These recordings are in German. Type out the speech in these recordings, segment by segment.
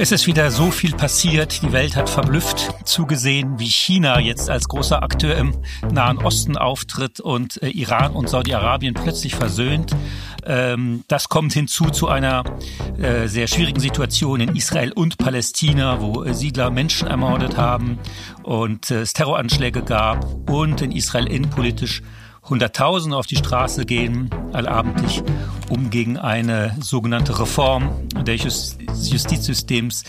Es ist wieder so viel passiert. Die Welt hat verblüfft zugesehen, wie China jetzt als großer Akteur im Nahen Osten auftritt und äh, Iran und Saudi-Arabien plötzlich versöhnt. Ähm, das kommt hinzu zu einer äh, sehr schwierigen Situation in Israel und Palästina, wo äh, Siedler Menschen ermordet haben und äh, es Terroranschläge gab und in Israel innenpolitisch Hunderttausende auf die Straße gehen, allabendlich, um gegen eine sogenannte Reform des Justizsystems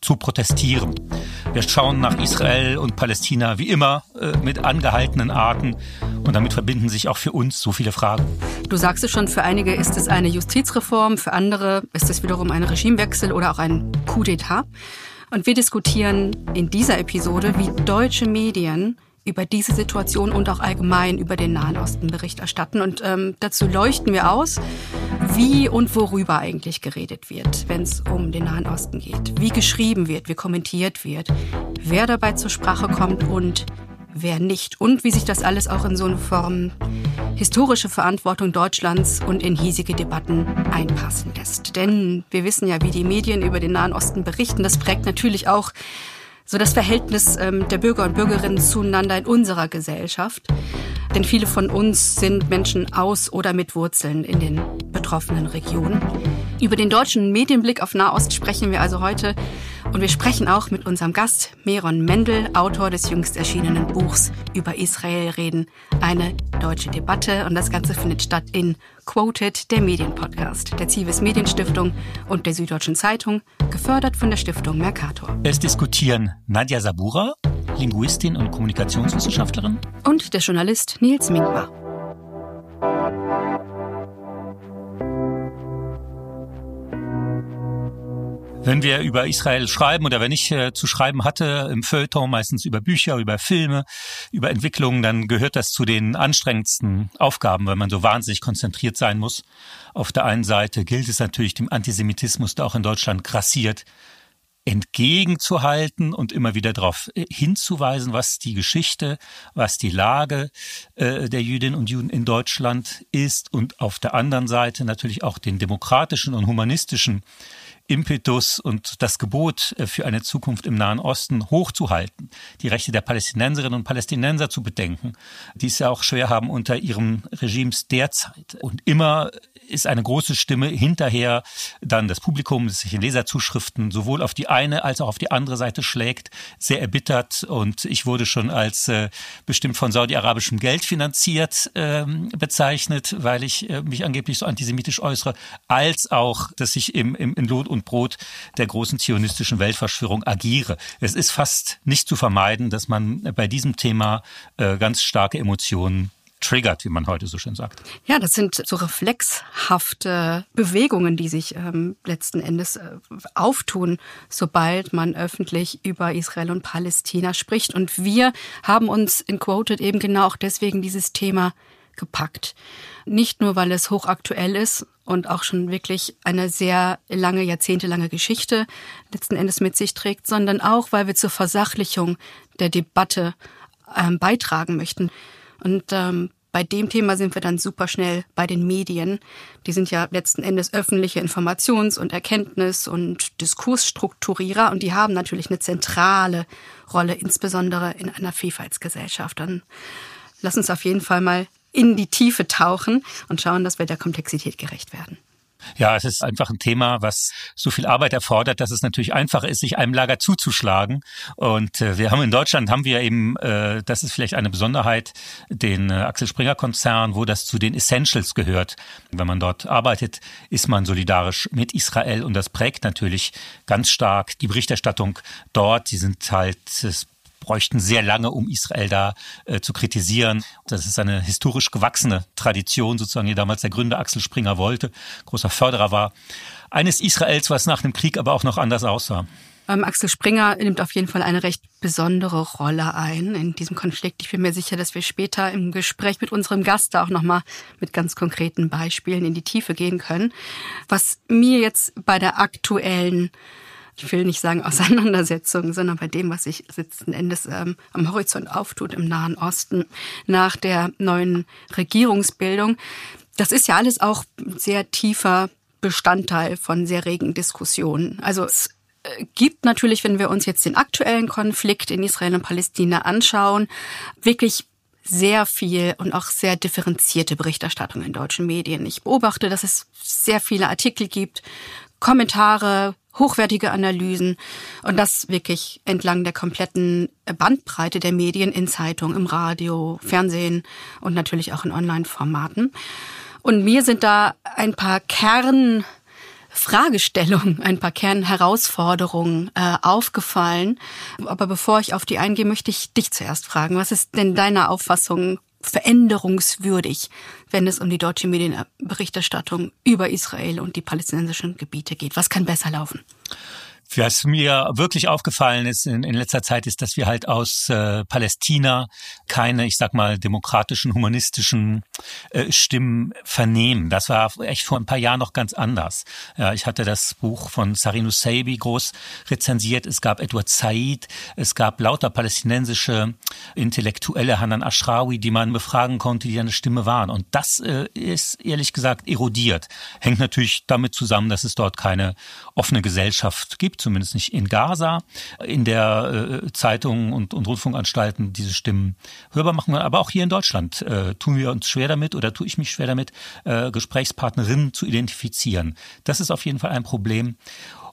zu protestieren. Wir schauen nach Israel und Palästina wie immer äh, mit angehaltenen Arten und damit verbinden sich auch für uns so viele Fragen. Du sagst es schon, für einige ist es eine Justizreform, für andere ist es wiederum ein Regimewechsel oder auch ein Coup d'etat. Und wir diskutieren in dieser Episode, wie deutsche Medien über diese Situation und auch allgemein über den Nahen Osten Bericht erstatten. Und ähm, dazu leuchten wir aus, wie und worüber eigentlich geredet wird, wenn es um den Nahen Osten geht. Wie geschrieben wird, wie kommentiert wird, wer dabei zur Sprache kommt und wer nicht. Und wie sich das alles auch in so eine Form historische Verantwortung Deutschlands und in hiesige Debatten einpassen lässt. Denn wir wissen ja, wie die Medien über den Nahen Osten berichten. Das prägt natürlich auch so das Verhältnis ähm, der Bürger und Bürgerinnen zueinander in unserer Gesellschaft. Denn viele von uns sind Menschen aus oder mit Wurzeln in den betroffenen Regionen. Über den deutschen Medienblick auf Nahost sprechen wir also heute und wir sprechen auch mit unserem Gast Meron Mendel, Autor des jüngst erschienenen Buchs über Israel reden, eine deutsche Debatte. Und das Ganze findet statt in Quoted, der Medienpodcast der Zivis Medienstiftung und der Süddeutschen Zeitung, gefördert von der Stiftung Mercator. Es diskutieren Nadja Sabura, Linguistin und Kommunikationswissenschaftlerin, und der Journalist Nils Minkmar. Wenn wir über Israel schreiben oder wenn ich äh, zu schreiben hatte im Feuilleton, meistens über Bücher, über Filme, über Entwicklungen, dann gehört das zu den anstrengendsten Aufgaben, weil man so wahnsinnig konzentriert sein muss. Auf der einen Seite gilt es natürlich dem Antisemitismus, der auch in Deutschland grassiert, entgegenzuhalten und immer wieder darauf äh, hinzuweisen, was die Geschichte, was die Lage äh, der Jüdinnen und Juden in Deutschland ist und auf der anderen Seite natürlich auch den demokratischen und humanistischen Impetus und das Gebot äh, für eine Zukunft im Nahen Osten hochzuhalten, die Rechte der Palästinenserinnen und Palästinenser zu bedenken, die es ja auch schwer haben unter ihrem Regimes derzeit. Und immer ist eine große Stimme hinterher dann das Publikum, das sich in Leserzuschriften sowohl auf die eine als auch auf die andere Seite schlägt, sehr erbittert. Und ich wurde schon als äh, bestimmt von saudi-arabischem Geld finanziert ähm, bezeichnet, weil ich äh, mich angeblich so antisemitisch äußere, als auch, dass ich im, im, in Lohn und Brot der großen zionistischen Weltverschwörung agiere. Es ist fast nicht zu vermeiden, dass man bei diesem Thema äh, ganz starke Emotionen triggert, wie man heute so schön sagt. Ja, das sind so reflexhafte Bewegungen, die sich ähm, letzten Endes äh, auftun, sobald man öffentlich über Israel und Palästina spricht. Und wir haben uns in Quoted eben genau auch deswegen dieses Thema gepackt. Nicht nur, weil es hochaktuell ist und auch schon wirklich eine sehr lange, jahrzehntelange Geschichte letzten Endes mit sich trägt, sondern auch, weil wir zur Versachlichung der Debatte ähm, beitragen möchten. Und ähm, bei dem Thema sind wir dann super schnell bei den Medien. Die sind ja letzten Endes öffentliche Informations- und Erkenntnis- und Diskursstrukturierer und die haben natürlich eine zentrale Rolle, insbesondere in einer Vielfaltsgesellschaft. Dann lass uns auf jeden Fall mal in die Tiefe tauchen und schauen, dass wir der Komplexität gerecht werden. Ja, es ist einfach ein Thema, was so viel Arbeit erfordert, dass es natürlich einfacher ist, sich einem Lager zuzuschlagen. Und äh, wir haben in Deutschland haben wir eben, äh, das ist vielleicht eine Besonderheit, den äh, Axel Springer Konzern, wo das zu den Essentials gehört. Wenn man dort arbeitet, ist man solidarisch mit Israel und das prägt natürlich ganz stark die Berichterstattung dort. Die sind halt, es bräuchten sehr lange, um Israel da äh, zu kritisieren. Das ist eine historisch gewachsene Tradition, sozusagen, die damals der Gründer Axel Springer wollte, großer Förderer war. Eines Israels, was nach dem Krieg aber auch noch anders aussah. Ähm, Axel Springer nimmt auf jeden Fall eine recht besondere Rolle ein in diesem Konflikt. Ich bin mir sicher, dass wir später im Gespräch mit unserem Gast da auch nochmal mit ganz konkreten Beispielen in die Tiefe gehen können. Was mir jetzt bei der aktuellen ich will nicht sagen Auseinandersetzung, sondern bei dem, was sich letzten Endes ähm, am Horizont auftut im Nahen Osten nach der neuen Regierungsbildung. Das ist ja alles auch sehr tiefer Bestandteil von sehr regen Diskussionen. Also es äh, gibt natürlich, wenn wir uns jetzt den aktuellen Konflikt in Israel und Palästina anschauen, wirklich sehr viel und auch sehr differenzierte Berichterstattung in deutschen Medien. Ich beobachte, dass es sehr viele Artikel gibt, Kommentare, hochwertige Analysen und das wirklich entlang der kompletten Bandbreite der Medien in Zeitung, im Radio, Fernsehen und natürlich auch in Online-Formaten. Und mir sind da ein paar Kern Fragestellungen, ein paar Kernherausforderungen äh, aufgefallen. Aber bevor ich auf die eingehe, möchte ich dich zuerst fragen. Was ist denn deiner Auffassung veränderungswürdig, wenn es um die deutsche Medienberichterstattung über Israel und die palästinensischen Gebiete geht? Was kann besser laufen? Was mir wirklich aufgefallen ist in, in letzter Zeit, ist, dass wir halt aus äh, Palästina keine, ich sag mal, demokratischen, humanistischen äh, Stimmen vernehmen. Das war echt vor ein paar Jahren noch ganz anders. Ja, ich hatte das Buch von Sarin Seibi groß rezensiert. Es gab Edward Said, es gab lauter palästinensische Intellektuelle, Hanan Ashrawi, die man befragen konnte, die eine Stimme waren. Und das äh, ist ehrlich gesagt erodiert. Hängt natürlich damit zusammen, dass es dort keine offene Gesellschaft gibt zumindest nicht in Gaza, in der äh, Zeitungen und, und Rundfunkanstalten diese Stimmen hörbar machen. Aber auch hier in Deutschland äh, tun wir uns schwer damit oder tue ich mich schwer damit, äh, Gesprächspartnerinnen zu identifizieren. Das ist auf jeden Fall ein Problem.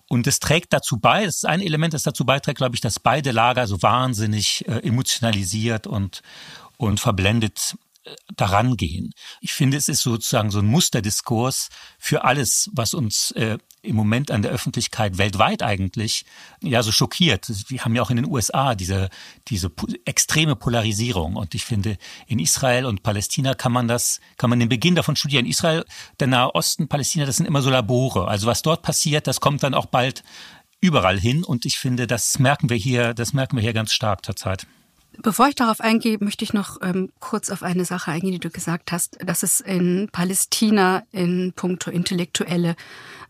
Und es trägt dazu bei, das ist ein Element, das dazu beiträgt, glaube ich, dass beide Lager so wahnsinnig äh, emotionalisiert und, und verblendet daran gehen. Ich finde, es ist sozusagen so ein Musterdiskurs für alles, was uns äh, im Moment an der Öffentlichkeit weltweit eigentlich ja so schockiert. Wir haben ja auch in den USA diese diese extreme Polarisierung und ich finde in Israel und Palästina kann man das kann man den Beginn davon studieren. Israel, der Nahe Osten, Palästina, das sind immer so Labore. Also was dort passiert, das kommt dann auch bald überall hin und ich finde, das merken wir hier, das merken wir hier ganz stark zurzeit. Bevor ich darauf eingehe, möchte ich noch ähm, kurz auf eine Sache eingehen, die du gesagt hast, dass es in Palästina in puncto Intellektuelle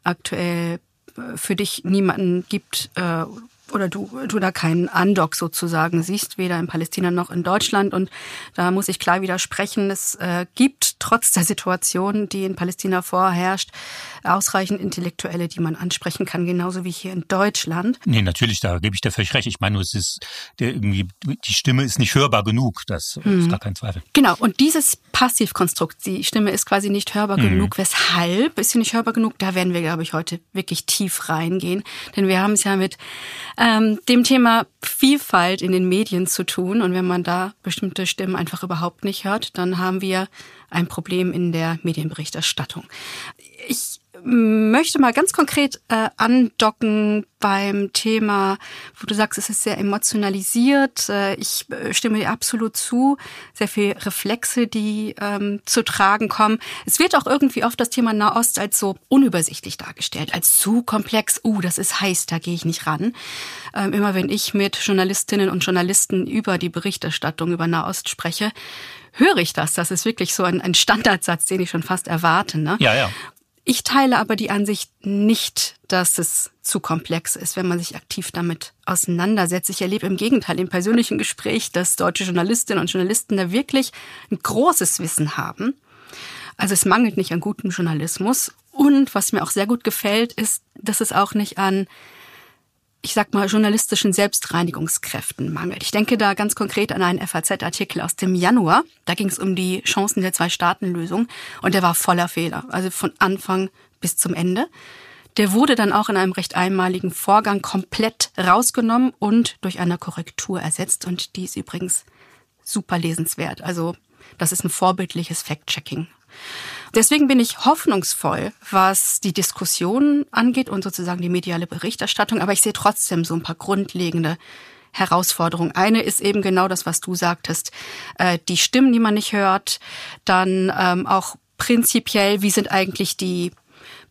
aktuell äh, für dich niemanden gibt äh, oder du, du da keinen Andock sozusagen siehst, weder in Palästina noch in Deutschland. Und da muss ich klar widersprechen. Es äh, gibt trotz der Situation, die in Palästina vorherrscht, ausreichend Intellektuelle, die man ansprechen kann, genauso wie hier in Deutschland. Nee, natürlich, da gebe ich dir völlig recht. Ich meine, es ist der irgendwie, die Stimme ist nicht hörbar genug. Das hm. ist gar kein Zweifel. Genau. Und dieses Passivkonstrukt, die Stimme ist quasi nicht hörbar hm. genug. Weshalb ist sie nicht hörbar genug? Da werden wir, glaube ich, heute wirklich tief reingehen. Denn wir haben es ja mit ähm, dem Thema Vielfalt in den Medien zu tun. Und wenn man da bestimmte Stimmen einfach überhaupt nicht hört, dann haben wir ein Problem in der Medienberichterstattung. Ich möchte mal ganz konkret äh, andocken beim Thema, wo du sagst, es ist sehr emotionalisiert. Äh, ich äh, stimme dir absolut zu. Sehr viel Reflexe, die ähm, zu tragen kommen. Es wird auch irgendwie oft das Thema Nahost als so unübersichtlich dargestellt, als zu komplex. Uh, das ist heiß, da gehe ich nicht ran. Ähm, immer wenn ich mit Journalistinnen und Journalisten über die Berichterstattung über Nahost spreche, höre ich das. Das ist wirklich so ein, ein Standardsatz, den ich schon fast erwarte. Ne? Ja, ja. Ich teile aber die Ansicht nicht, dass es zu komplex ist, wenn man sich aktiv damit auseinandersetzt. Ich erlebe im Gegenteil im persönlichen Gespräch, dass deutsche Journalistinnen und Journalisten da wirklich ein großes Wissen haben. Also es mangelt nicht an gutem Journalismus. Und was mir auch sehr gut gefällt, ist, dass es auch nicht an ich sag mal, journalistischen Selbstreinigungskräften mangelt. Ich denke da ganz konkret an einen FAZ-Artikel aus dem Januar. Da ging es um die Chancen der Zwei-Staaten-Lösung und der war voller Fehler, also von Anfang bis zum Ende. Der wurde dann auch in einem recht einmaligen Vorgang komplett rausgenommen und durch eine Korrektur ersetzt und die ist übrigens super lesenswert. Also das ist ein vorbildliches Fact-Checking. Deswegen bin ich hoffnungsvoll, was die Diskussion angeht und sozusagen die mediale Berichterstattung. Aber ich sehe trotzdem so ein paar grundlegende Herausforderungen. Eine ist eben genau das, was du sagtest. Äh, die Stimmen, die man nicht hört. Dann ähm, auch prinzipiell, wie sind eigentlich die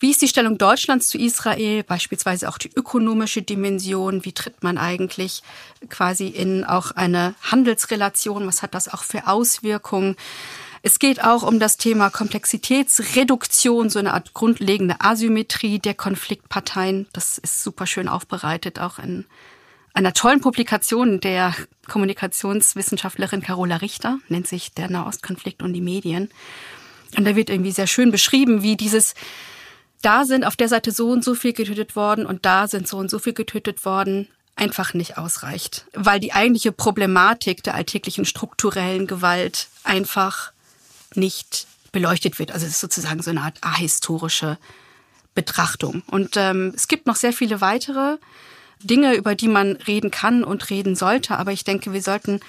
wie ist die Stellung Deutschlands zu Israel, beispielsweise auch die ökonomische Dimension? Wie tritt man eigentlich quasi in auch eine Handelsrelation? Was hat das auch für Auswirkungen? Es geht auch um das Thema Komplexitätsreduktion, so eine Art grundlegende Asymmetrie der Konfliktparteien. Das ist super schön aufbereitet, auch in einer tollen Publikation der Kommunikationswissenschaftlerin Carola Richter, nennt sich der Nahostkonflikt und die Medien. Und da wird irgendwie sehr schön beschrieben, wie dieses da sind auf der Seite so und so viel getötet worden und da sind so und so viel getötet worden, einfach nicht ausreicht. Weil die eigentliche Problematik der alltäglichen strukturellen Gewalt einfach nicht beleuchtet wird. Also es ist sozusagen so eine Art ahistorische Betrachtung. Und ähm, es gibt noch sehr viele weitere Dinge, über die man reden kann und reden sollte. Aber ich denke, wir sollten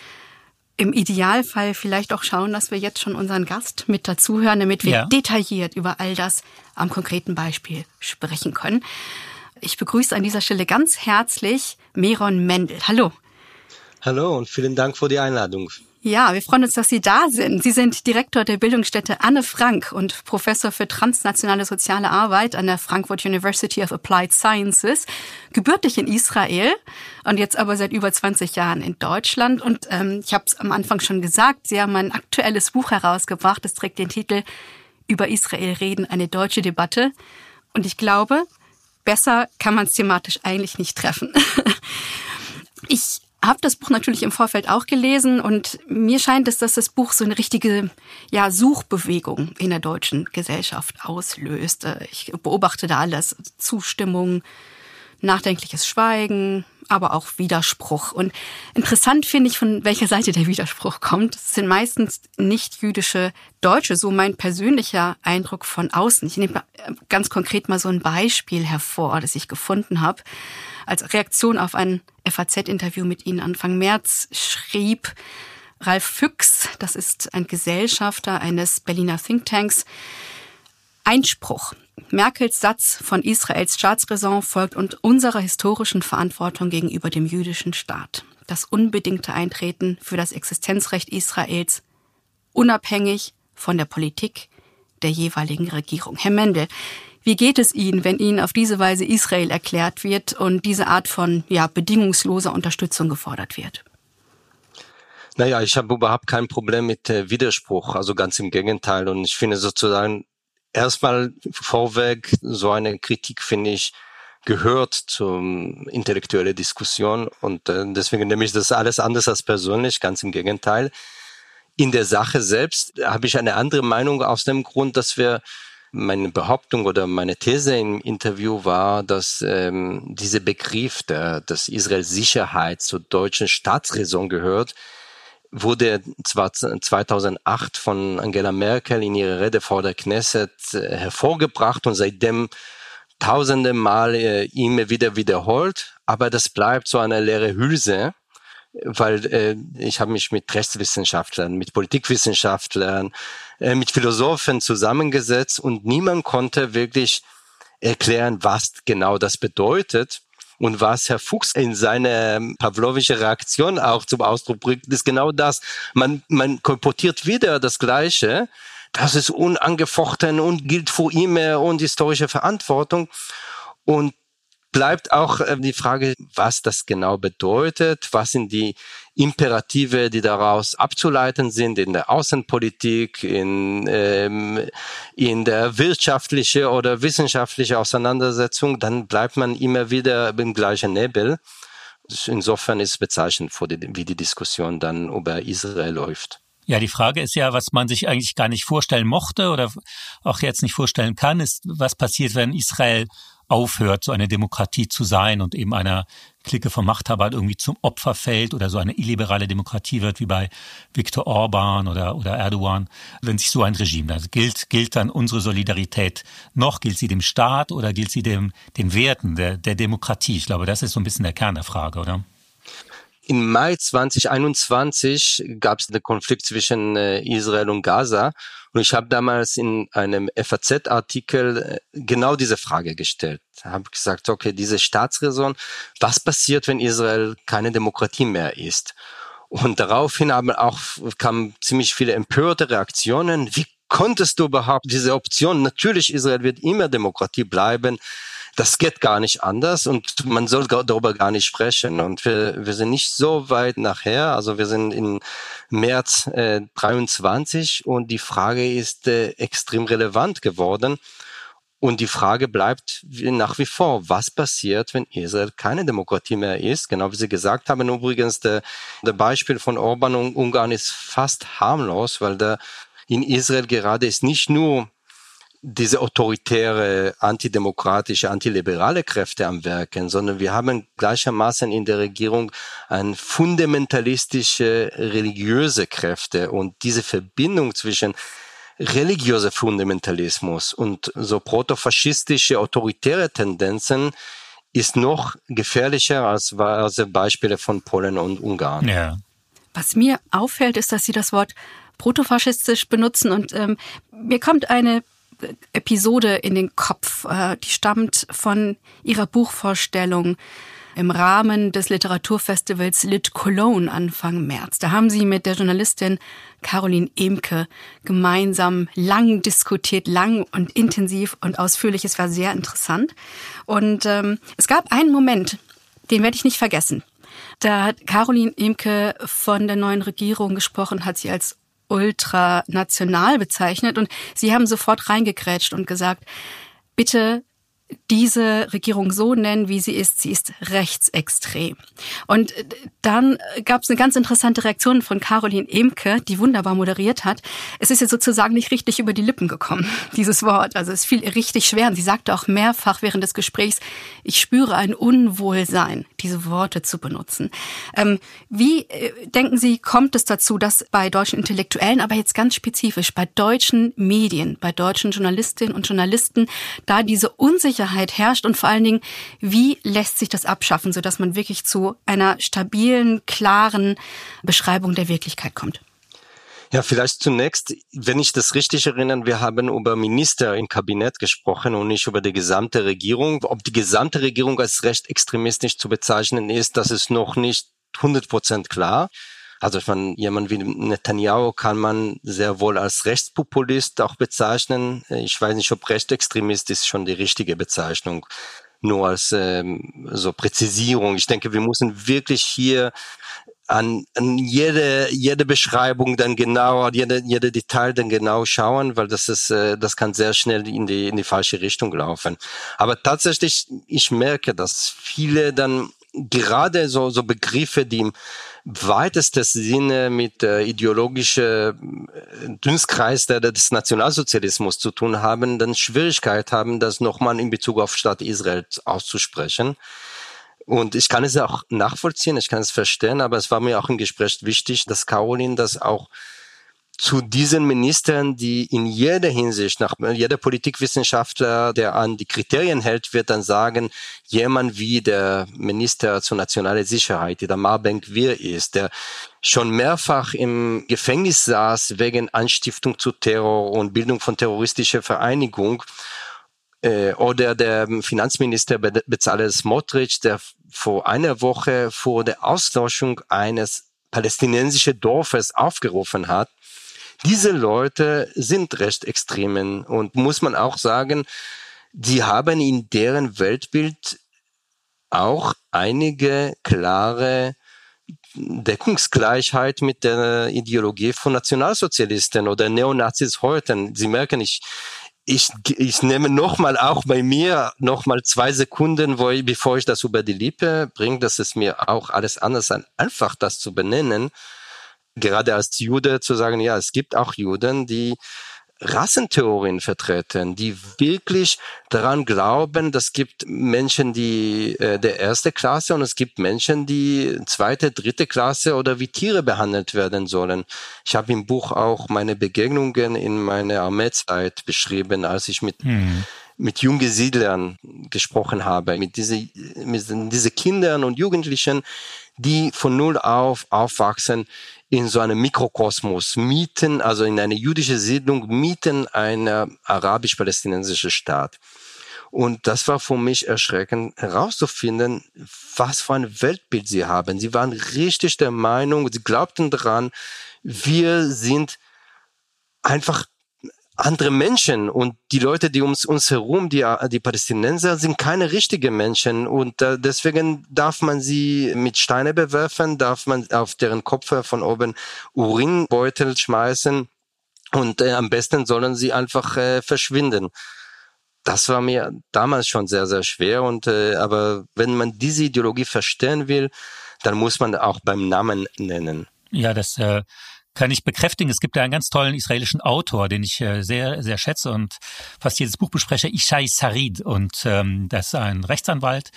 im Idealfall vielleicht auch schauen, dass wir jetzt schon unseren Gast mit dazuhören, damit wir ja. detailliert über all das am konkreten Beispiel sprechen können. Ich begrüße an dieser Stelle ganz herzlich Meron Mendel. Hallo. Hallo und vielen Dank für die Einladung. Ja, wir freuen uns, dass Sie da sind. Sie sind Direktor der Bildungsstätte Anne Frank und Professor für transnationale soziale Arbeit an der Frankfurt University of Applied Sciences, gebürtig in Israel und jetzt aber seit über 20 Jahren in Deutschland. Und ähm, ich habe es am Anfang schon gesagt, Sie haben ein aktuelles Buch herausgebracht. Es trägt den Titel Über Israel reden, eine deutsche Debatte. Und ich glaube, besser kann man es thematisch eigentlich nicht treffen. ich habe das Buch natürlich im Vorfeld auch gelesen und mir scheint es, dass das Buch so eine richtige ja, Suchbewegung in der deutschen Gesellschaft auslöst. Ich beobachte da alles. Zustimmung, nachdenkliches Schweigen, aber auch Widerspruch. Und interessant finde ich, von welcher Seite der Widerspruch kommt. Es sind meistens nicht jüdische Deutsche, so mein persönlicher Eindruck von außen. Ich nehme ganz konkret mal so ein Beispiel hervor, das ich gefunden habe. Als Reaktion auf ein FAZ-Interview mit Ihnen Anfang März schrieb Ralf Füchs, das ist ein Gesellschafter eines Berliner Thinktanks, Einspruch. Merkels Satz von Israels Staatsräson folgt und unserer historischen Verantwortung gegenüber dem jüdischen Staat. Das unbedingte Eintreten für das Existenzrecht Israels, unabhängig von der Politik der jeweiligen Regierung. Herr Mendel, wie geht es Ihnen, wenn Ihnen auf diese Weise Israel erklärt wird und diese Art von ja, bedingungsloser Unterstützung gefordert wird? Naja, ich habe überhaupt kein Problem mit äh, Widerspruch, also ganz im Gegenteil. Und ich finde sozusagen erstmal vorweg, so eine Kritik finde ich gehört zum intellektuelle Diskussion und äh, deswegen nehme ich das alles anders als persönlich, ganz im Gegenteil. In der Sache selbst habe ich eine andere Meinung aus dem Grund, dass wir meine Behauptung oder meine These im Interview war, dass ähm, dieser Begriff, der, dass Israel Sicherheit zur deutschen Staatsräson gehört, wurde zwar 2008 von Angela Merkel in ihrer Rede vor der Knesset äh, hervorgebracht und seitdem tausende Mal äh, immer wieder wiederholt, aber das bleibt so eine leere Hülse weil äh, ich habe mich mit Rechtswissenschaftlern, mit Politikwissenschaftlern, äh, mit Philosophen zusammengesetzt und niemand konnte wirklich erklären, was genau das bedeutet. Und was Herr Fuchs in seiner pavlovische Reaktion auch zum Ausdruck bringt, ist genau das. Man, man kolportiert wieder das Gleiche. Das ist unangefochten und gilt vor ihm und historische Verantwortung. Und bleibt auch äh, die Frage, was das genau bedeutet, was sind die Imperative, die daraus abzuleiten sind in der Außenpolitik, in, ähm, in der wirtschaftliche oder wissenschaftliche Auseinandersetzung, dann bleibt man immer wieder im gleichen Nebel. Insofern ist es bezeichnend, wie die Diskussion dann über Israel läuft. Ja, die Frage ist ja, was man sich eigentlich gar nicht vorstellen mochte oder auch jetzt nicht vorstellen kann, ist, was passiert, wenn Israel aufhört, so eine Demokratie zu sein und eben einer Clique von Machthabern irgendwie zum Opfer fällt oder so eine illiberale Demokratie wird wie bei Viktor Orban oder, oder Erdogan, wenn sich so ein Regime, also gilt, gilt dann unsere Solidarität noch, gilt sie dem Staat oder gilt sie dem, den Werten der, der Demokratie? Ich glaube, das ist so ein bisschen der Kern der Frage, oder? Im Mai 2021 gab es den Konflikt zwischen äh, Israel und Gaza und ich habe damals in einem FAZ-Artikel äh, genau diese Frage gestellt. Habe gesagt, okay, diese Staatsräson, was passiert, wenn Israel keine Demokratie mehr ist? Und daraufhin haben auch kamen ziemlich viele empörte Reaktionen. Wie konntest du überhaupt diese Option? Natürlich, Israel wird immer Demokratie bleiben. Das geht gar nicht anders und man soll darüber gar nicht sprechen. Und wir, wir sind nicht so weit nachher. Also wir sind in März äh, 23 und die Frage ist äh, extrem relevant geworden. Und die Frage bleibt nach wie vor, was passiert, wenn Israel keine Demokratie mehr ist? Genau wie Sie gesagt haben, übrigens, der, der Beispiel von Orban und Ungarn ist fast harmlos, weil der in Israel gerade ist nicht nur diese autoritäre, antidemokratische, antiliberale Kräfte am Werken, sondern wir haben gleichermaßen in der Regierung ein fundamentalistische, religiöse Kräfte und diese Verbindung zwischen religiöser Fundamentalismus und so protofaschistische, autoritäre Tendenzen ist noch gefährlicher als als Beispiele von Polen und Ungarn. Ja. Was mir auffällt, ist, dass Sie das Wort protofaschistisch benutzen und ähm, mir kommt eine Episode in den Kopf, äh, die stammt von Ihrer Buchvorstellung im Rahmen des Literaturfestivals Lit Cologne Anfang März. Da haben Sie mit der Journalistin Caroline Emke gemeinsam lang diskutiert, lang und intensiv und ausführlich. Es war sehr interessant. Und ähm, es gab einen Moment, den werde ich nicht vergessen. Da hat Caroline Emke von der neuen Regierung gesprochen, hat sie als ultranational bezeichnet. Und sie haben sofort reingekrätscht und gesagt, bitte diese Regierung so nennen, wie sie ist. Sie ist rechtsextrem. Und dann gab es eine ganz interessante Reaktion von Caroline Emke, die wunderbar moderiert hat. Es ist ja sozusagen nicht richtig über die Lippen gekommen, dieses Wort. Also es fiel richtig schwer. Und sie sagte auch mehrfach während des Gesprächs, ich spüre ein Unwohlsein, diese Worte zu benutzen. Ähm, wie äh, denken Sie, kommt es dazu, dass bei deutschen Intellektuellen, aber jetzt ganz spezifisch bei deutschen Medien, bei deutschen Journalistinnen und Journalisten, da diese Unsicherheit Unsicherheit herrscht und vor allen Dingen, wie lässt sich das abschaffen, sodass man wirklich zu einer stabilen, klaren Beschreibung der Wirklichkeit kommt? Ja, vielleicht zunächst, wenn ich das richtig erinnere, wir haben über Minister im Kabinett gesprochen und nicht über die gesamte Regierung. Ob die gesamte Regierung als recht extremistisch zu bezeichnen ist, das ist noch nicht 100 Prozent klar. Also von jemand wie Netanyahu kann man sehr wohl als Rechtspopulist auch bezeichnen. Ich weiß nicht, ob Rechtsextremist ist schon die richtige Bezeichnung. Nur als ähm, so Präzisierung. Ich denke, wir müssen wirklich hier an, an jede, jede Beschreibung dann genau, jede, jede Detail dann genau schauen, weil das ist, äh, das kann sehr schnell in die, in die falsche Richtung laufen. Aber tatsächlich, ich merke, dass viele dann gerade so, so Begriffe, die im weitestes Sinne mit äh, ideologischer Dunstkreis der, des Nationalsozialismus zu tun haben, dann Schwierigkeit haben, das nochmal in Bezug auf Staat Israel auszusprechen. Und ich kann es auch nachvollziehen, ich kann es verstehen, aber es war mir auch im Gespräch wichtig, dass Caroline das auch zu diesen Ministern, die in jeder Hinsicht, nach jeder Politikwissenschaftler, der an die Kriterien hält, wird dann sagen, jemand wie der Minister zur nationalen Sicherheit, der Marbank Wir ist, der schon mehrfach im Gefängnis saß wegen Anstiftung zu Terror und Bildung von terroristischer Vereinigung, äh, oder der Finanzminister Bezalel Smotrich, der vor einer Woche vor der Auslöschung eines palästinensischen Dorfes aufgerufen hat, diese Leute sind recht extremen und muss man auch sagen, die haben in deren Weltbild auch einige klare Deckungsgleichheit mit der Ideologie von Nationalsozialisten oder Neonazis heute. Sie merken, ich, ich, ich nehme nochmal auch bei mir nochmal zwei Sekunden, wo ich, bevor ich das über die Lippe bringe, dass es mir auch alles anders an, einfach das zu benennen gerade als Jude zu sagen, ja, es gibt auch Juden, die Rassentheorien vertreten, die wirklich daran glauben, dass es gibt Menschen, die äh, der erste Klasse und es gibt Menschen, die zweite, dritte Klasse oder wie Tiere behandelt werden sollen. Ich habe im Buch auch meine Begegnungen in meiner Armeezeit beschrieben, als ich mit mhm mit Jungesiedlern gesprochen habe, mit diese, mit diese Kindern und Jugendlichen, die von null auf aufwachsen in so einem Mikrokosmos mieten, also in eine jüdische Siedlung mieten einer arabisch-palästinensische Staat. Und das war für mich erschreckend herauszufinden, was für ein Weltbild sie haben. Sie waren richtig der Meinung, sie glaubten daran, wir sind einfach andere Menschen und die Leute, die ums uns herum, die, die Palästinenser, sind keine richtigen Menschen und äh, deswegen darf man sie mit Steine bewerfen, darf man auf deren Kopf von oben Urinbeutel schmeißen und äh, am besten sollen sie einfach äh, verschwinden. Das war mir damals schon sehr, sehr schwer und äh, aber wenn man diese Ideologie verstehen will, dann muss man auch beim Namen nennen. Ja, das äh, kann ich bekräftigen. Es gibt da einen ganz tollen israelischen Autor, den ich äh, sehr, sehr schätze und fast jedes Buch bespreche, Ishai Sarid. Und ähm, das ist ein Rechtsanwalt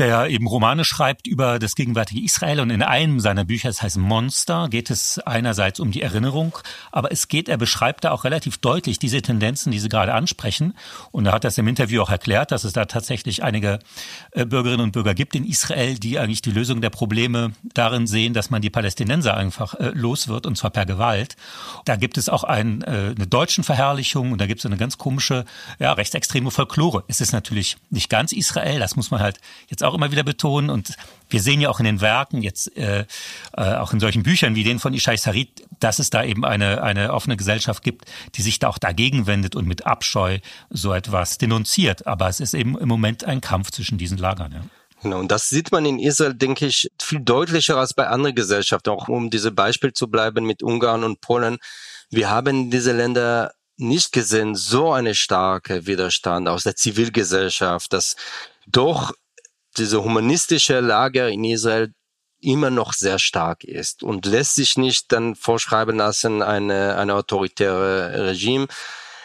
der eben Romane schreibt über das gegenwärtige Israel. Und in einem seiner Bücher, das heißt Monster, geht es einerseits um die Erinnerung, aber es geht, er beschreibt da auch relativ deutlich diese Tendenzen, die Sie gerade ansprechen. Und er hat das im Interview auch erklärt, dass es da tatsächlich einige äh, Bürgerinnen und Bürger gibt in Israel, die eigentlich die Lösung der Probleme darin sehen, dass man die Palästinenser einfach äh, los wird, und zwar per Gewalt. Da gibt es auch ein, äh, eine deutschen Verherrlichung und da gibt es eine ganz komische, ja, rechtsextreme Folklore. Es ist natürlich nicht ganz Israel, das muss man halt jetzt auch auch immer wieder betonen. Und wir sehen ja auch in den Werken, jetzt äh, äh, auch in solchen Büchern wie den von Ishai Sarid, dass es da eben eine, eine offene Gesellschaft gibt, die sich da auch dagegen wendet und mit Abscheu so etwas denunziert. Aber es ist eben im Moment ein Kampf zwischen diesen Lagern. Ja. Genau, und das sieht man in Israel, denke ich, viel deutlicher als bei anderen Gesellschaften. Auch um diese Beispiel zu bleiben mit Ungarn und Polen. Wir haben diese Länder nicht gesehen, so eine starke Widerstand aus der Zivilgesellschaft, dass doch diese humanistische Lage in Israel immer noch sehr stark ist und lässt sich nicht dann vorschreiben lassen, eine, eine autoritäre Regime.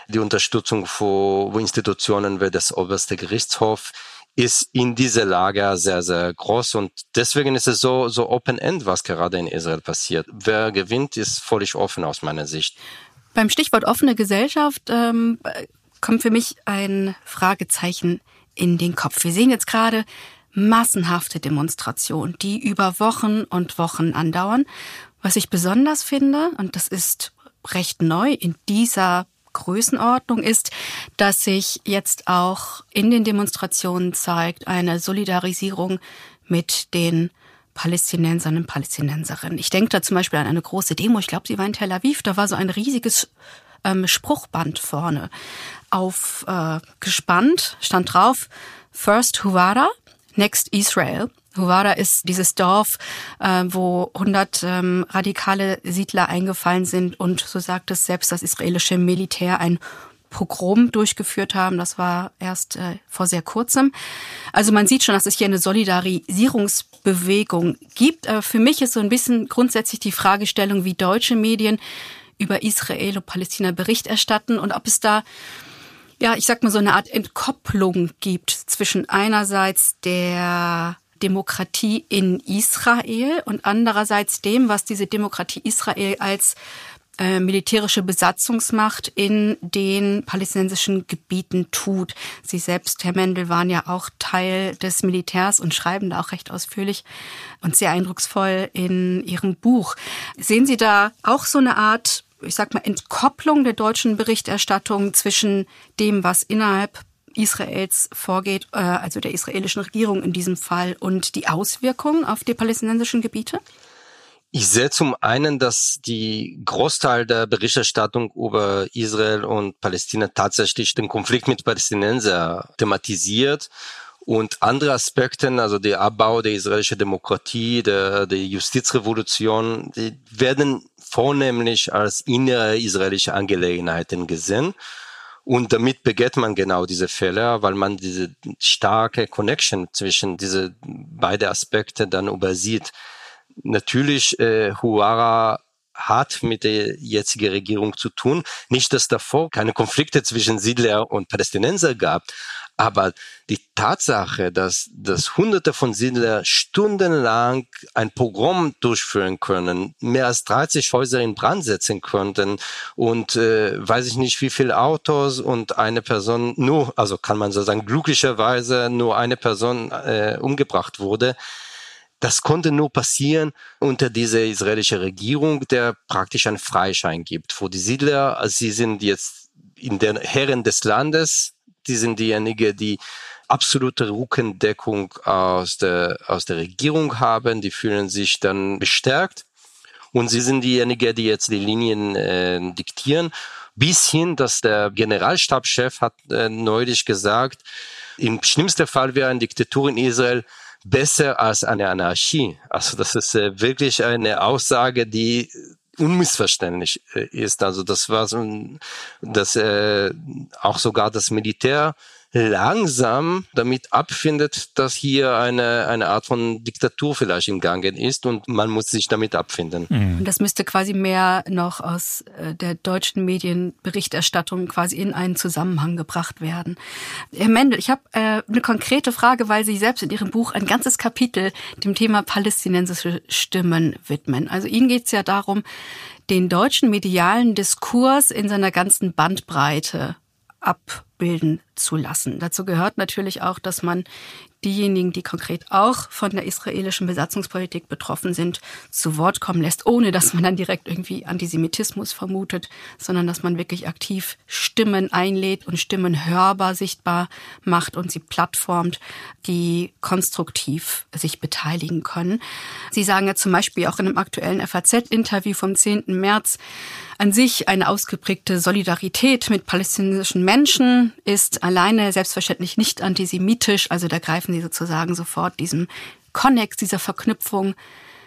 Die Unterstützung für Institutionen wie das oberste Gerichtshof ist in dieser Lage sehr, sehr groß und deswegen ist es so, so open-end, was gerade in Israel passiert. Wer gewinnt, ist völlig offen aus meiner Sicht. Beim Stichwort offene Gesellschaft ähm, kommt für mich ein Fragezeichen in den Kopf. Wir sehen jetzt gerade massenhafte Demonstrationen, die über Wochen und Wochen andauern. Was ich besonders finde, und das ist recht neu in dieser Größenordnung ist, dass sich jetzt auch in den Demonstrationen zeigt eine Solidarisierung mit den Palästinensern und Palästinenserinnen. Ich denke da zum Beispiel an eine große Demo, ich glaube, sie war in Tel Aviv, da war so ein riesiges ähm, Spruchband vorne aufgespannt, äh, stand drauf, First Huvara, Next Israel. Huwara ist dieses Dorf, äh, wo 100 ähm, radikale Siedler eingefallen sind und so sagt es selbst das israelische Militär ein Pogrom durchgeführt haben. Das war erst äh, vor sehr kurzem. Also man sieht schon, dass es hier eine Solidarisierungsbewegung gibt. Aber für mich ist so ein bisschen grundsätzlich die Fragestellung, wie deutsche Medien über Israel und Palästina Bericht erstatten und ob es da ja, ich sag mal so eine Art Entkopplung gibt zwischen einerseits der Demokratie in Israel und andererseits dem, was diese Demokratie Israel als äh, militärische Besatzungsmacht in den palästinensischen Gebieten tut. Sie selbst, Herr Mendel, waren ja auch Teil des Militärs und schreiben da auch recht ausführlich und sehr eindrucksvoll in Ihrem Buch. Sehen Sie da auch so eine Art ich sag mal, Entkopplung der deutschen Berichterstattung zwischen dem, was innerhalb Israels vorgeht, äh, also der israelischen Regierung in diesem Fall, und die Auswirkungen auf die palästinensischen Gebiete? Ich sehe zum einen, dass die Großteil der Berichterstattung über Israel und Palästina tatsächlich den Konflikt mit Palästinenser thematisiert und andere Aspekte, also der Abbau der israelischen Demokratie, der, der Justizrevolution, die werden vornehmlich als innere israelische Angelegenheiten gesehen. Und damit begeht man genau diese Fehler, weil man diese starke Connection zwischen diese beiden Aspekte dann übersieht. Natürlich, äh, Huara hat mit der jetzigen Regierung zu tun. Nicht, dass davor keine Konflikte zwischen Siedler und Palästinenser gab, aber die Tatsache, dass, dass Hunderte von Siedler stundenlang ein Pogrom durchführen können, mehr als 30 Häuser in Brand setzen könnten und äh, weiß ich nicht wie viele Autos und eine Person nur, also kann man so sagen, glücklicherweise nur eine Person äh, umgebracht wurde, das konnte nur passieren unter dieser israelischen Regierung, der praktisch einen Freischein gibt. Für die Siedler, sie sind jetzt in den Herren des Landes, die sind diejenigen, die absolute Rückendeckung aus der, aus der Regierung haben, die fühlen sich dann bestärkt. Und sie sind diejenigen, die jetzt die Linien äh, diktieren. Bis hin, dass der Generalstabschef hat äh, neulich gesagt, im schlimmsten Fall wäre eine Diktatur in Israel besser als eine Anarchie. Also das ist äh, wirklich eine Aussage, die unmissverständlich äh, ist. Also das war so, dass äh, auch sogar das Militär langsam damit abfindet, dass hier eine, eine Art von Diktatur vielleicht im Gange ist und man muss sich damit abfinden. Mhm. Und das müsste quasi mehr noch aus äh, der deutschen Medienberichterstattung quasi in einen Zusammenhang gebracht werden. Herr Mendel, ich habe äh, eine konkrete Frage, weil Sie selbst in Ihrem Buch ein ganzes Kapitel dem Thema palästinensische Stimmen widmen. Also Ihnen geht es ja darum, den deutschen medialen Diskurs in seiner ganzen Bandbreite abbilden zu lassen. Dazu gehört natürlich auch, dass man diejenigen, die konkret auch von der israelischen Besatzungspolitik betroffen sind, zu Wort kommen lässt, ohne dass man dann direkt irgendwie Antisemitismus vermutet, sondern dass man wirklich aktiv Stimmen einlädt und Stimmen hörbar sichtbar macht und sie plattformt, die konstruktiv sich beteiligen können. Sie sagen ja zum Beispiel auch in einem aktuellen FAZ-Interview vom 10. März, an sich eine ausgeprägte Solidarität mit palästinensischen Menschen ist alleine selbstverständlich nicht antisemitisch. Also da greifen sie sozusagen sofort diesem Konnex, dieser Verknüpfung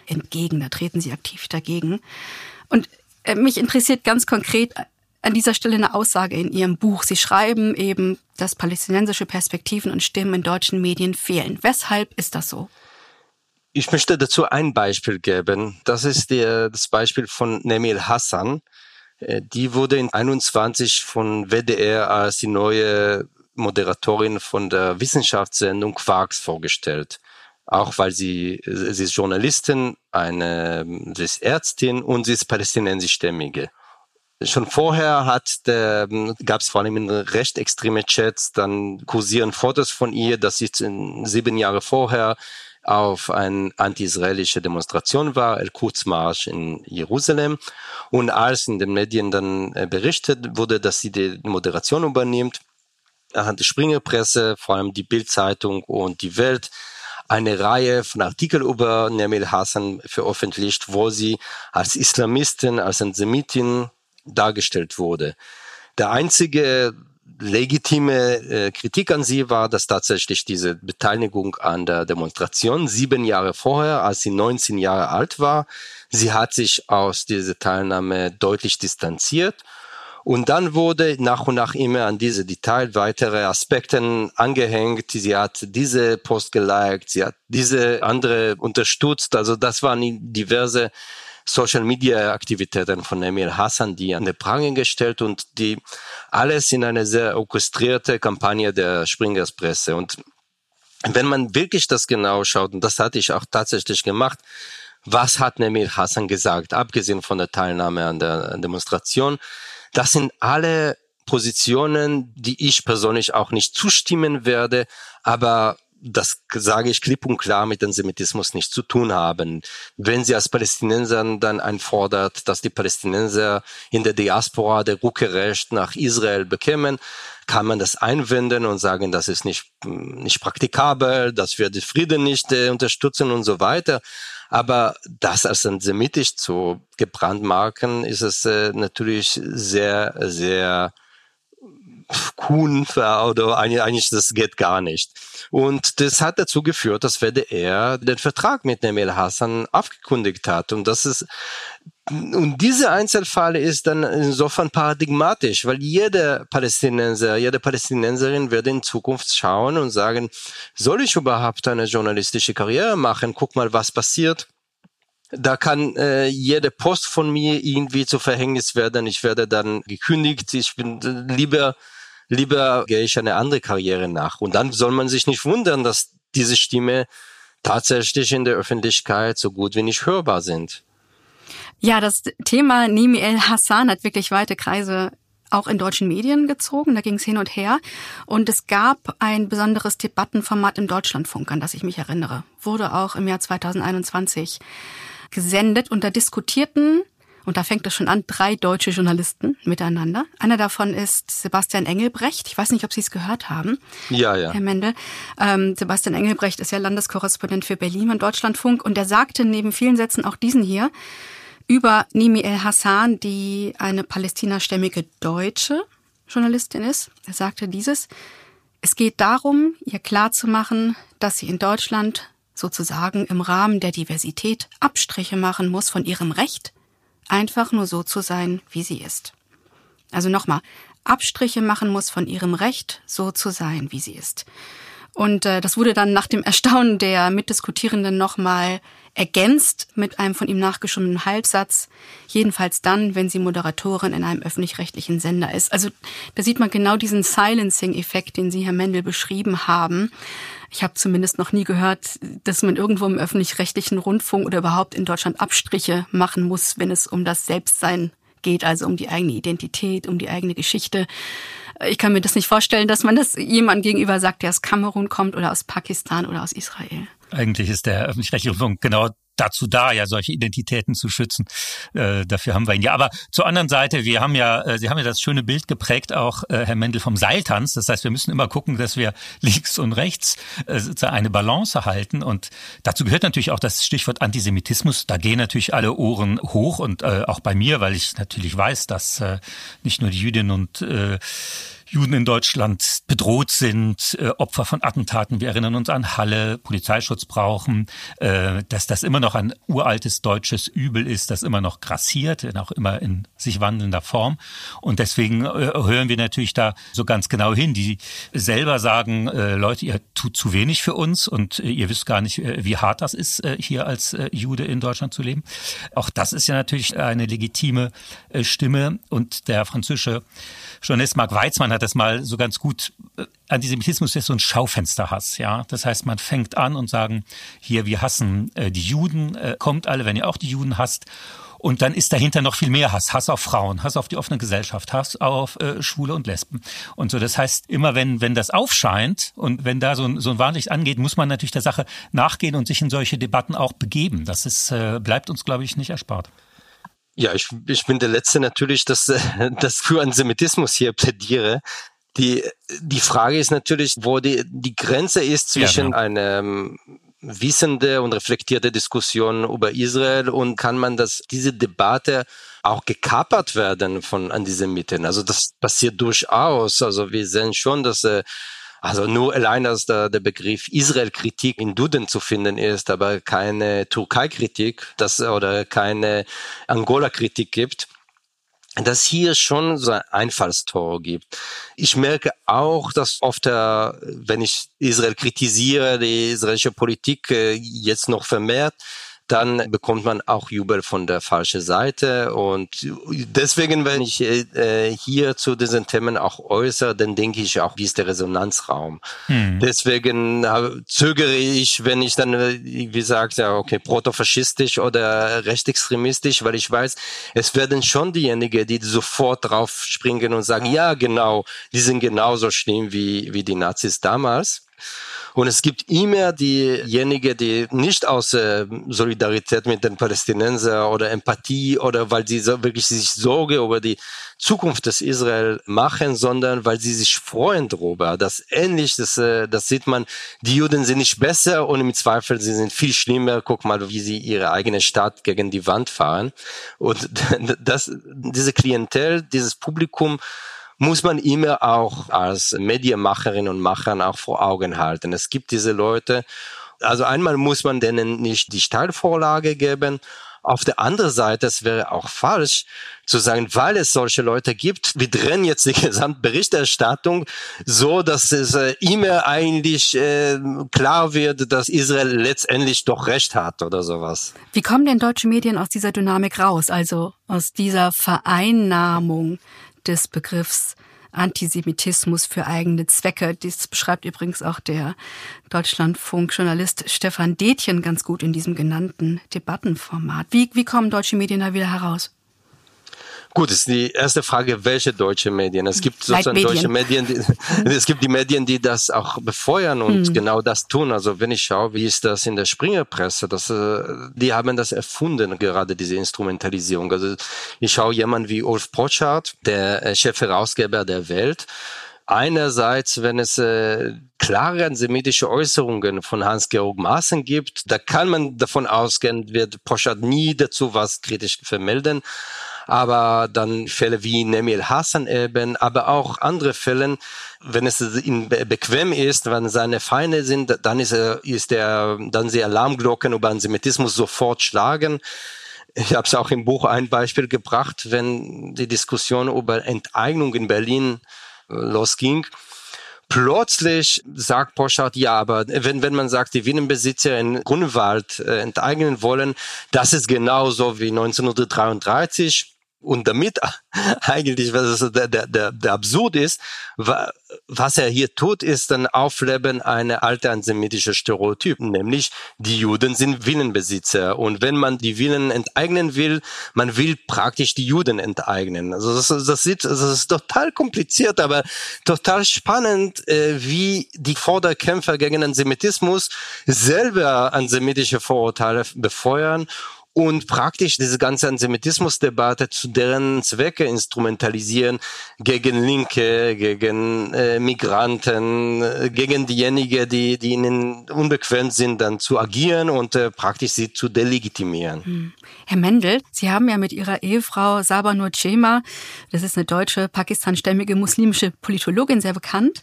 entgegen. Da treten sie aktiv dagegen. Und äh, mich interessiert ganz konkret an dieser Stelle eine Aussage in Ihrem Buch. Sie schreiben eben, dass palästinensische Perspektiven und Stimmen in deutschen Medien fehlen. Weshalb ist das so? Ich möchte dazu ein Beispiel geben. Das ist der, das Beispiel von Nemil Hassan. Äh, die wurde in 21 von WDR als die neue Moderatorin von der Wissenschaftssendung Quarks vorgestellt. Auch weil sie, sie ist Journalistin, eine, sie ist Ärztin und sie ist palästinensischstämmige. Schon vorher hat gab es vor allem in recht extreme Chats, dann kursieren Fotos von ihr, dass sie sieben Jahre vorher auf eine anti-israelische Demonstration war, El-Quds-Marsch in Jerusalem. Und als in den Medien dann äh, berichtet wurde, dass sie die Moderation übernimmt, hat die Springerpresse, vor allem die Bild-Zeitung und die Welt, eine Reihe von Artikeln über Nemil Hassan veröffentlicht, wo sie als Islamistin, als Antisemitin dargestellt wurde. Der einzige legitime äh, Kritik an sie war, dass tatsächlich diese Beteiligung an der Demonstration sieben Jahre vorher, als sie 19 Jahre alt war, sie hat sich aus dieser Teilnahme deutlich distanziert. Und dann wurde nach und nach immer an diese Detail weitere Aspekte angehängt. Sie hat diese Post geliked, sie hat diese andere unterstützt. Also das waren diverse Social Media Aktivitäten von Emil Hassan, die an der Pranger gestellt und die alles in eine sehr orchestrierte Kampagne der Springers Presse. Und wenn man wirklich das genau schaut, und das hatte ich auch tatsächlich gemacht, was hat Emil Hassan gesagt, abgesehen von der Teilnahme an der Demonstration? Das sind alle Positionen, die ich persönlich auch nicht zustimmen werde, aber das sage ich klipp und klar, mit Antisemitismus nichts zu tun haben. Wenn sie als Palästinenser dann einfordert, dass die Palästinenser in der Diaspora der Rückkehrrecht nach Israel bekämen, kann man das einwenden und sagen, das ist nicht, nicht praktikabel, dass wir den Frieden nicht äh, unterstützen und so weiter. Aber das als antisemitisch zu gebrandmarken, ist es äh, natürlich sehr, sehr Kuhn oder eigentlich das geht gar nicht. Und das hat dazu geführt, dass WDR den Vertrag mit Nemel Hassan aufgekündigt hat. Und das ist und diese Einzelfall ist dann insofern paradigmatisch, weil jeder Palästinenser, jede Palästinenserin wird in Zukunft schauen und sagen, soll ich überhaupt eine journalistische Karriere machen? Guck mal, was passiert da kann äh, jede Post von mir irgendwie zu Verhängnis werden. Ich werde dann gekündigt. Ich bin äh, lieber lieber gehe ich eine andere Karriere nach. Und dann soll man sich nicht wundern, dass diese Stimme tatsächlich in der Öffentlichkeit so gut wie nicht hörbar sind. Ja, das Thema Nimi El Hassan hat wirklich weite Kreise auch in deutschen Medien gezogen. Da ging es hin und her. Und es gab ein besonderes Debattenformat im Deutschlandfunk, an das ich mich erinnere. Wurde auch im Jahr 2021 gesendet und da diskutierten und da fängt es schon an, drei deutsche Journalisten miteinander. Einer davon ist Sebastian Engelbrecht. Ich weiß nicht, ob Sie es gehört haben. Ja, ja. Herr Mendel. Ähm, Sebastian Engelbrecht ist ja Landeskorrespondent für Berlin und Deutschlandfunk und er sagte neben vielen Sätzen auch diesen hier über Nimi El Hassan, die eine palästinastämmige deutsche Journalistin ist. Er sagte dieses, es geht darum, ihr klarzumachen, dass sie in Deutschland sozusagen im Rahmen der Diversität Abstriche machen muss von ihrem Recht, einfach nur so zu sein, wie sie ist. Also nochmal, Abstriche machen muss von ihrem Recht, so zu sein, wie sie ist. Und äh, das wurde dann nach dem Erstaunen der Mitdiskutierenden nochmal ergänzt mit einem von ihm nachgeschobenen Halbsatz. Jedenfalls dann, wenn sie Moderatorin in einem öffentlich-rechtlichen Sender ist. Also da sieht man genau diesen Silencing-Effekt, den Sie, Herr Mendel, beschrieben haben. Ich habe zumindest noch nie gehört, dass man irgendwo im öffentlich-rechtlichen Rundfunk oder überhaupt in Deutschland Abstriche machen muss, wenn es um das Selbstsein geht, also um die eigene Identität, um die eigene Geschichte. Ich kann mir das nicht vorstellen, dass man das jemand gegenüber sagt, der aus Kamerun kommt oder aus Pakistan oder aus Israel. Eigentlich ist der öffentlich-rechtliche Rundfunk genau dazu da, ja solche Identitäten zu schützen. Äh, dafür haben wir ihn ja. Aber zur anderen Seite, wir haben ja, äh, Sie haben ja das schöne Bild geprägt, auch äh, Herr Mendel vom Seiltanz. Das heißt, wir müssen immer gucken, dass wir links und rechts äh, eine Balance halten. Und dazu gehört natürlich auch das Stichwort Antisemitismus. Da gehen natürlich alle Ohren hoch und äh, auch bei mir, weil ich natürlich weiß, dass äh, nicht nur die Jüdinnen und äh, Juden in Deutschland bedroht sind, äh, Opfer von Attentaten. Wir erinnern uns an Halle, Polizeischutz brauchen, äh, dass das immer noch ein uraltes deutsches Übel ist, das immer noch grassiert, auch immer in sich wandelnder Form. Und deswegen äh, hören wir natürlich da so ganz genau hin. Die selber sagen, äh, Leute, ihr tut zu wenig für uns und äh, ihr wisst gar nicht, äh, wie hart das ist, hier als Jude in Deutschland zu leben. Auch das ist ja natürlich eine legitime Stimme. Und der französische Journalist Marc Weizmann hat das mal so ganz gut. Äh, Antisemitismus ist so ein Schaufensterhass, ja. Das heißt, man fängt an und sagen, hier, wir hassen äh, die Juden, äh, kommt alle, wenn ihr auch die Juden hasst. Und dann ist dahinter noch viel mehr Hass. Hass auf Frauen, Hass auf die offene Gesellschaft, Hass auf äh, Schwule und Lesben. Und so, das heißt, immer wenn, wenn das aufscheint und wenn da so ein, so ein Warnlicht angeht, muss man natürlich der Sache nachgehen und sich in solche Debatten auch begeben. Das ist, äh, bleibt uns, glaube ich, nicht erspart. Ja, ich, ich bin der Letzte natürlich, dass, dass für Antisemitismus hier plädiere. Die, die Frage ist natürlich, wo die, die Grenze ist zwischen ja, genau. einer wissende und reflektierte Diskussion über Israel und kann man das, diese Debatte auch gekapert werden von Antisemiten. Also das passiert durchaus. Also wir sehen schon, dass äh, also nur allein, dass der, der Begriff Israel-Kritik in Duden zu finden ist, aber keine Türkei-Kritik, das oder keine Angola-Kritik gibt dass hier schon so ein Einfallstor gibt. Ich merke auch, dass oft, äh, wenn ich Israel kritisiere, die israelische Politik äh, jetzt noch vermehrt, dann bekommt man auch Jubel von der falschen Seite. Und deswegen, wenn ich äh, hier zu diesen Themen auch äußere, dann denke ich auch, wie ist der Resonanzraum. Hm. Deswegen äh, zögere ich, wenn ich dann, äh, wie gesagt, ja, okay, protofaschistisch oder rechtsextremistisch, weil ich weiß, es werden schon diejenigen, die sofort drauf springen und sagen, ja, genau, die sind genauso schlimm wie, wie die Nazis damals. Und es gibt immer diejenigen, die nicht aus äh, Solidarität mit den Palästinensern oder Empathie oder weil sie so wirklich sich Sorge über die Zukunft des Israel machen, sondern weil sie sich freuen darüber. Das ähnlich, das, äh, das sieht man, die Juden sind nicht besser und im Zweifel sie sind viel schlimmer. Guck mal, wie sie ihre eigene Stadt gegen die Wand fahren. Und das, diese Klientel, dieses Publikum, muss man immer auch als Medienmacherin und Machern auch vor Augen halten. Es gibt diese Leute, also einmal muss man denen nicht die Steilvorlage geben, auf der anderen Seite, es wäre auch falsch zu sagen, weil es solche Leute gibt, wir drehen jetzt die Gesamtberichterstattung so, dass es äh, immer eigentlich äh, klar wird, dass Israel letztendlich doch recht hat oder sowas. Wie kommen denn deutsche Medien aus dieser Dynamik raus, also aus dieser Vereinnahmung des Begriffs Antisemitismus für eigene Zwecke. Dies beschreibt übrigens auch der Deutschlandfunk-Journalist Stefan Detjen ganz gut in diesem genannten Debattenformat. Wie, wie kommen deutsche Medien da wieder heraus? Gut, ist die erste Frage, welche deutsche Medien? Es gibt sozusagen deutsche Medien, die, es gibt die Medien, die das auch befeuern und hm. genau das tun. Also wenn ich schaue, wie ist das in der Springerpresse, das, äh, die haben das erfunden, gerade diese Instrumentalisierung. Also ich schaue jemand wie Ulf Potschardt, der äh, Chefherausgeber der Welt, Einerseits, wenn es äh, klare antisemitische Äußerungen von Hans-Georg Maaßen gibt, da kann man davon ausgehen, wird Poschardt nie dazu was kritisch vermelden aber dann Fälle wie Nemil Hassan eben, aber auch andere Fälle, wenn es ihm bequem ist, wenn seine Feinde sind, dann ist er, ist er, dann sie Alarmglocken über Antisemitismus sofort schlagen. Ich habe es auch im Buch ein Beispiel gebracht, wenn die Diskussion über Enteignung in Berlin äh, losging. Plötzlich sagt Poschardt, ja, aber wenn, wenn man sagt, die Wienenbesitzer in Grunewald äh, enteignen wollen, das ist genauso wie 1933 und damit eigentlich, was der, der, der, der Absurd ist, was er hier tut, ist dann Aufleben eine alte antisemitische Stereotyp, nämlich die Juden sind Villenbesitzer. Und wenn man die Villen enteignen will, man will praktisch die Juden enteignen. Also das, das, sieht, das ist total kompliziert, aber total spannend, äh, wie die Vorderkämpfer gegen Antisemitismus selber antisemitische Vorurteile befeuern und praktisch diese ganze Antisemitismusdebatte zu deren Zwecke instrumentalisieren gegen Linke, gegen äh, Migranten, äh, gegen diejenigen, die, die ihnen unbequem sind, dann zu agieren und äh, praktisch sie zu delegitimieren. Hm. Herr Mendel, Sie haben ja mit Ihrer Ehefrau Sabah Nur Chema, das ist eine deutsche, pakistanstämmige muslimische Politologin, sehr bekannt,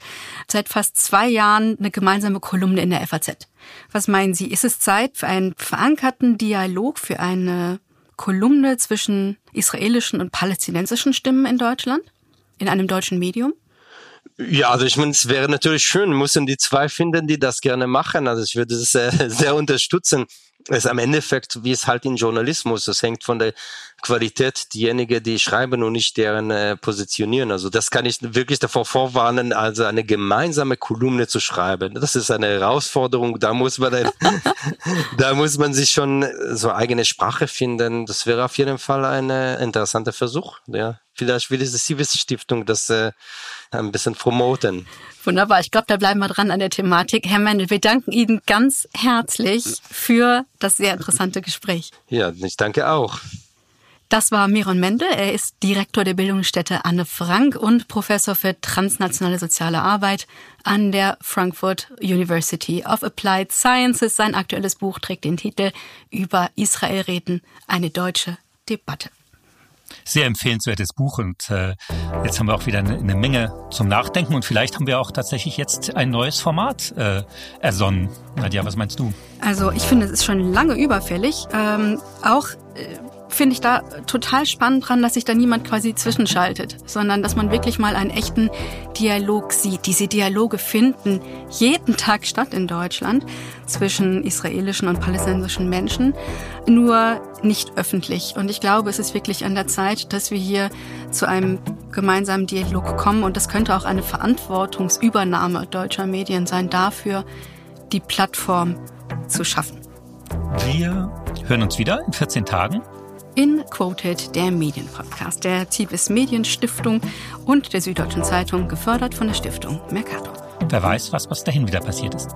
seit fast zwei Jahren eine gemeinsame Kolumne in der FAZ. Was meinen Sie, ist es Zeit für einen verankerten Dialog, für eine Kolumne zwischen israelischen und palästinensischen Stimmen in Deutschland? In einem deutschen Medium? Ja, also ich meine, es wäre natürlich schön, müssen die zwei finden, die das gerne machen. Also ich würde es sehr, sehr unterstützen ist am Endeffekt, wie es halt in Journalismus, es hängt von der Qualität diejenige, die schreiben und nicht deren äh, positionieren. Also das kann ich wirklich davor vorwarnen, also eine gemeinsame Kolumne zu schreiben. Das ist eine Herausforderung. Da muss man, ein, da muss man sich schon so eigene Sprache finden. Das wäre auf jeden Fall ein interessanter Versuch. Ja, vielleicht will die Stiftung das äh, ein bisschen promoten. Wunderbar, ich glaube, da bleiben wir dran an der Thematik. Herr Mendel, wir danken Ihnen ganz herzlich für das sehr interessante Gespräch. Ja, ich danke auch. Das war Miron Mendel. Er ist Direktor der Bildungsstätte Anne Frank und Professor für transnationale soziale Arbeit an der Frankfurt University of Applied Sciences. Sein aktuelles Buch trägt den Titel Über Israel reden, eine deutsche Debatte sehr empfehlenswertes Buch und äh, jetzt haben wir auch wieder eine, eine, Menge zum Nachdenken und vielleicht haben wir auch tatsächlich jetzt ein neues Format äh, ersonnen. Nadja, was meinst du? Also ich finde, es ist schon lange überfällig. Ähm, auch äh, finde ich da total spannend dran, dass sich da niemand quasi zwischenschaltet, sondern dass man wirklich mal einen echten Dialog sieht. Diese Dialoge finden jeden Tag statt in Deutschland zwischen israelischen und palästinensischen Menschen, nur nicht öffentlich. Und ich glaube, es ist wirklich an der Zeit, dass wir hier zu einem gemeinsamen Dialog kommen. Und das könnte auch eine Verantwortungsübernahme deutscher Medien sein, dafür die Plattform zu schaffen. Wir hören uns wieder in 14 Tagen in Quoted, der Medienpodcast der Zivis Medienstiftung und der Süddeutschen Zeitung, gefördert von der Stiftung Mercator. Wer weiß, was, was dahin wieder passiert ist.